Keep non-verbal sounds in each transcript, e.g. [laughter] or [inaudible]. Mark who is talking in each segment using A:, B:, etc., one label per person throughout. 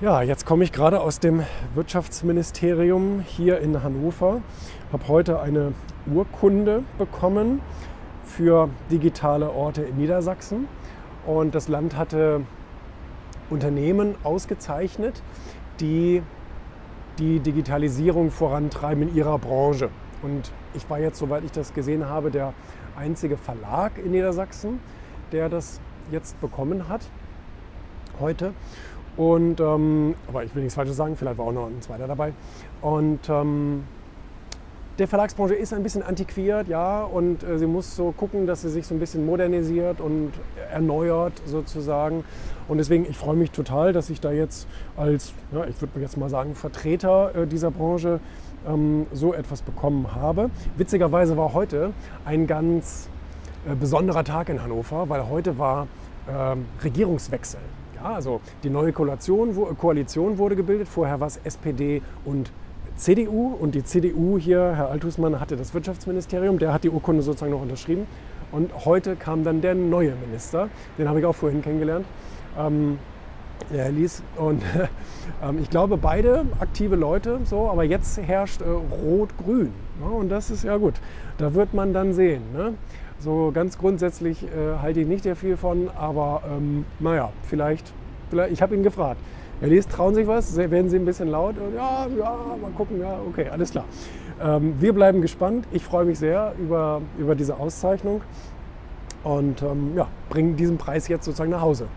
A: Ja, jetzt komme ich gerade aus dem Wirtschaftsministerium hier in Hannover. Habe heute eine Urkunde bekommen für digitale Orte in Niedersachsen. Und das Land hatte Unternehmen ausgezeichnet, die die Digitalisierung vorantreiben in ihrer Branche. Und ich war jetzt, soweit ich das gesehen habe, der einzige Verlag in Niedersachsen, der das jetzt bekommen hat heute. Und, ähm, aber ich will nichts Falsches sagen, vielleicht war auch noch ein zweiter dabei. Und ähm, der Verlagsbranche ist ein bisschen antiquiert, ja, und äh, sie muss so gucken, dass sie sich so ein bisschen modernisiert und erneuert sozusagen. Und deswegen, ich freue mich total, dass ich da jetzt als, ja, ich würde jetzt mal sagen, Vertreter äh, dieser Branche ähm, so etwas bekommen habe. Witzigerweise war heute ein ganz äh, besonderer Tag in Hannover, weil heute war ähm, Regierungswechsel. Ja, also die neue Koalition, Koalition wurde gebildet. Vorher war es SPD und CDU und die CDU hier, Herr Althusmann, hatte das Wirtschaftsministerium, der hat die Urkunde sozusagen noch unterschrieben. Und heute kam dann der neue Minister, den habe ich auch vorhin kennengelernt, ähm, der Herr Lies. Und [laughs] ähm, ich glaube, beide aktive Leute, so, aber jetzt herrscht äh, Rot-Grün. Ne? Und das ist ja gut. Da wird man dann sehen. Ne? So ganz grundsätzlich äh, halte ich nicht sehr viel von, aber ähm, naja, vielleicht, vielleicht ich habe ihn gefragt. Herr Lies, trauen sich was? Werden Sie ein bisschen laut? Ja, ja, mal gucken, ja, okay, alles klar. Ähm, wir bleiben gespannt. Ich freue mich sehr über, über diese Auszeichnung und ähm, ja, bringen diesen Preis jetzt sozusagen nach Hause.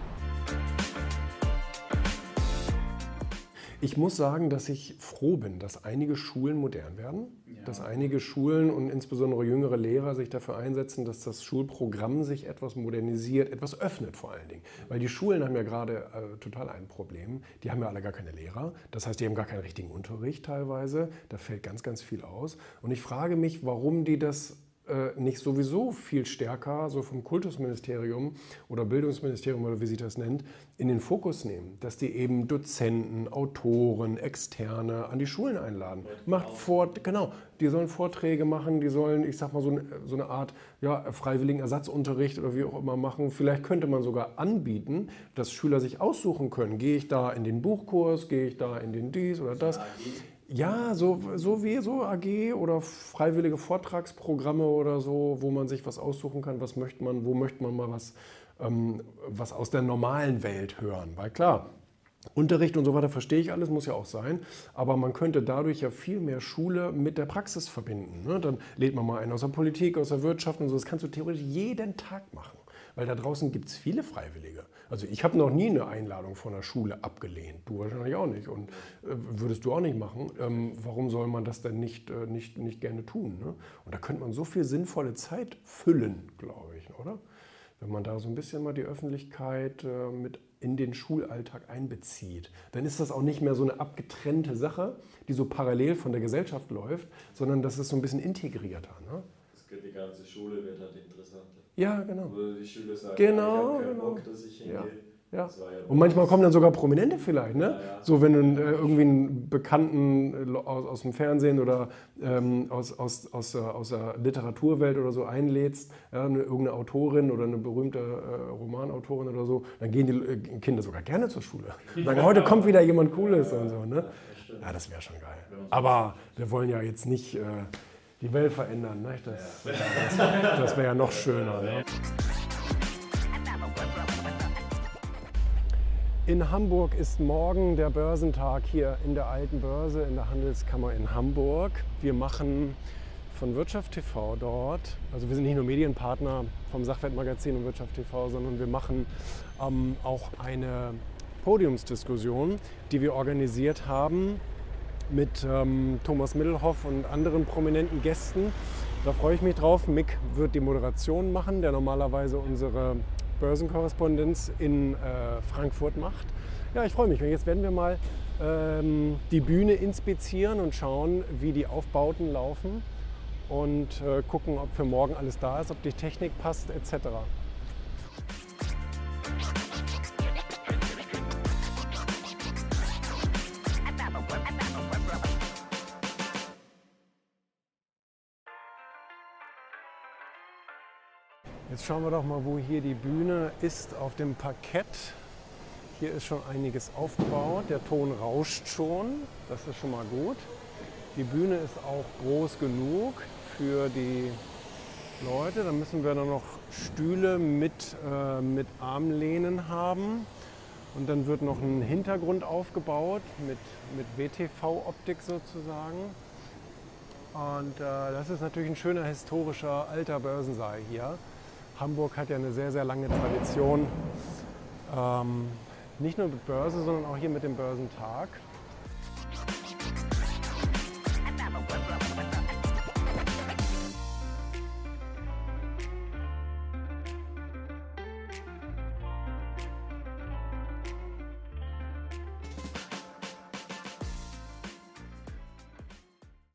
A: Ich muss sagen, dass ich froh bin, dass einige Schulen modern werden, ja. dass einige Schulen und insbesondere jüngere Lehrer sich dafür einsetzen, dass das Schulprogramm sich etwas modernisiert, etwas öffnet vor allen Dingen. Weil die Schulen haben ja gerade äh, total ein Problem. Die haben ja alle gar keine Lehrer. Das heißt, die haben gar keinen richtigen Unterricht teilweise. Da fällt ganz, ganz viel aus. Und ich frage mich, warum die das nicht sowieso viel stärker, so vom Kultusministerium oder Bildungsministerium oder wie sich das nennt, in den Fokus nehmen, dass die eben Dozenten, Autoren, Externe an die Schulen einladen. Macht vor, genau, die sollen Vorträge machen, die sollen, ich sag mal, so eine, so eine Art ja, freiwilligen Ersatzunterricht oder wie auch immer machen. Vielleicht könnte man sogar anbieten, dass Schüler sich aussuchen können, gehe ich da in den Buchkurs, gehe ich da in den dies oder das. Ja, so, so wie so AG oder freiwillige Vortragsprogramme oder so, wo man sich was aussuchen kann, was möchte man, wo möchte man mal was, ähm, was aus der normalen Welt hören. Weil klar, Unterricht und so weiter verstehe ich alles, muss ja auch sein, aber man könnte dadurch ja viel mehr Schule mit der Praxis verbinden. Ne? Dann lädt man mal einen aus der Politik, aus der Wirtschaft und so, das kannst du theoretisch jeden Tag machen, weil da draußen gibt es viele Freiwillige. Also ich habe noch nie eine Einladung von der Schule abgelehnt. Du wahrscheinlich auch nicht. Und äh, würdest du auch nicht machen. Ähm, warum soll man das denn nicht, äh, nicht, nicht gerne tun? Ne? Und da könnte man so viel sinnvolle Zeit füllen, glaube ich, oder? Wenn man da so ein bisschen mal die Öffentlichkeit äh, mit in den Schulalltag einbezieht, dann ist das auch nicht mehr so eine abgetrennte Sache, die so parallel von der Gesellschaft läuft, sondern das ist so ein bisschen integrierter. Ne?
B: Die ganze Schule wird halt interessant.
A: Ja, genau.
B: Die Schüler sagen,
A: genau,
B: ich
A: genau.
B: Bock, dass ich hingehe.
A: Ja. Ja. Und manchmal kommen dann sogar Prominente vielleicht, ne? Ja, ja. So wenn du äh, irgendwie einen Bekannten äh, aus, aus dem Fernsehen oder ähm, aus, aus, aus, aus der Literaturwelt oder so einlädst, ja, eine, irgendeine Autorin oder eine berühmte äh, Romanautorin oder so, dann gehen die äh, Kinder sogar gerne zur Schule. Und sagen, heute kommt wieder jemand Cooles und so, ne? Ja, das wäre schon geil. Aber wir wollen ja jetzt nicht... Die Welt verändern. Ne? Das, das, das wäre ja noch schöner. Ne? In Hamburg ist morgen der Börsentag hier in der alten Börse in der Handelskammer in Hamburg. Wir machen von Wirtschaft TV dort, also wir sind nicht nur Medienpartner vom Sachwertmagazin und Wirtschaft TV, sondern wir machen ähm, auch eine Podiumsdiskussion, die wir organisiert haben mit ähm, Thomas Middelhoff und anderen prominenten Gästen. Da freue ich mich drauf. Mick wird die Moderation machen, der normalerweise unsere Börsenkorrespondenz in äh, Frankfurt macht. Ja, ich freue mich. Jetzt werden wir mal ähm, die Bühne inspizieren und schauen, wie die Aufbauten laufen und äh, gucken, ob für morgen alles da ist, ob die Technik passt etc. Jetzt schauen wir doch mal, wo hier die Bühne ist auf dem Parkett. Hier ist schon einiges aufgebaut. Der Ton rauscht schon. Das ist schon mal gut. Die Bühne ist auch groß genug für die Leute. Dann müssen wir dann noch Stühle mit, äh, mit Armlehnen haben. Und dann wird noch ein Hintergrund aufgebaut mit, mit WTV-Optik sozusagen. Und äh, das ist natürlich ein schöner historischer alter Börsensaal hier. Hamburg hat ja eine sehr, sehr lange Tradition. Ähm, nicht nur mit Börse, sondern auch hier mit dem Börsentag.